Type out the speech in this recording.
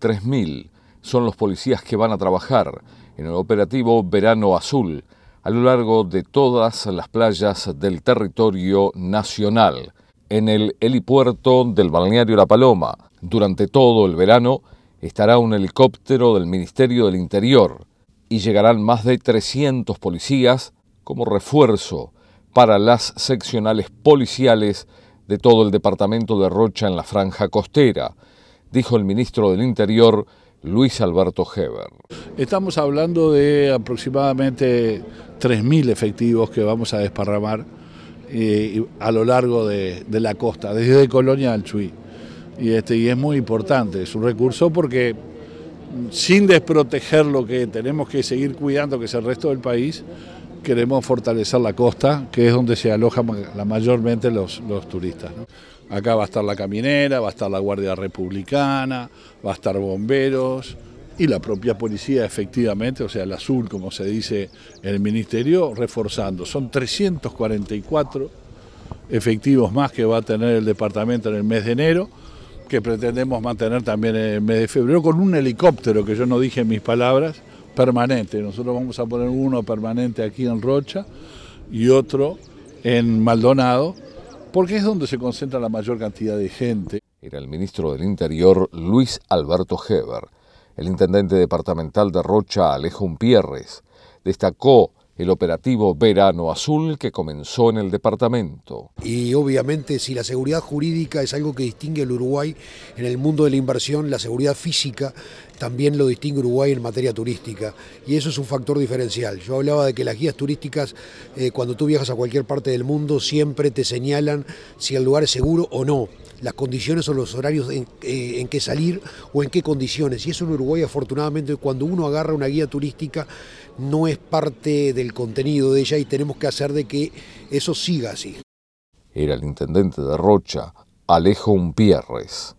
3.000 son los policías que van a trabajar en el operativo Verano Azul a lo largo de todas las playas del territorio nacional, en el helipuerto del balneario La Paloma. Durante todo el verano estará un helicóptero del Ministerio del Interior y llegarán más de 300 policías como refuerzo para las seccionales policiales de todo el departamento de Rocha en la franja costera, dijo el ministro del Interior Luis Alberto Heber. Estamos hablando de aproximadamente 3.000 efectivos que vamos a desparramar eh, a lo largo de, la costa, desde Colonia al Chuy. Y, este, y es muy importante, es un recurso porque sin desproteger lo que tenemos que seguir cuidando, que es el resto del país, queremos fortalecer la costa, que es donde se alojan la mayormente los, los turistas. Acá va a estar la caminera, va a estar la Guardia Republicana, va a estar bomberos y la propia policía efectivamente, o sea, el azul, como se dice en el ministerio, reforzando. Son 344 efectivos más que va a tener el departamento en el mes de enero, que pretendemos mantener también en el mes de febrero, con un helicóptero, que yo no dije en mis palabras, permanente. Nosotros vamos a poner uno permanente aquí en Rocha y otro en Maldonado porque es donde se concentra la mayor cantidad de gente. Era el ministro del Interior Luis Alberto Heber. El intendente departamental de Rocha, Alejo Umpierres, destacó el operativo Verano Azul que comenzó en el departamento. Y obviamente si la seguridad jurídica es algo que distingue al Uruguay en el mundo de la inversión, la seguridad física también lo distingue Uruguay en materia turística y eso es un factor diferencial. Yo hablaba de que las guías turísticas eh, cuando tú viajas a cualquier parte del mundo siempre te señalan si el lugar es seguro o no las condiciones o los horarios en, eh, en qué salir o en qué condiciones. Y eso en Uruguay afortunadamente cuando uno agarra una guía turística no es parte del contenido de ella y tenemos que hacer de que eso siga así. Era el intendente de Rocha, Alejo Umpierres.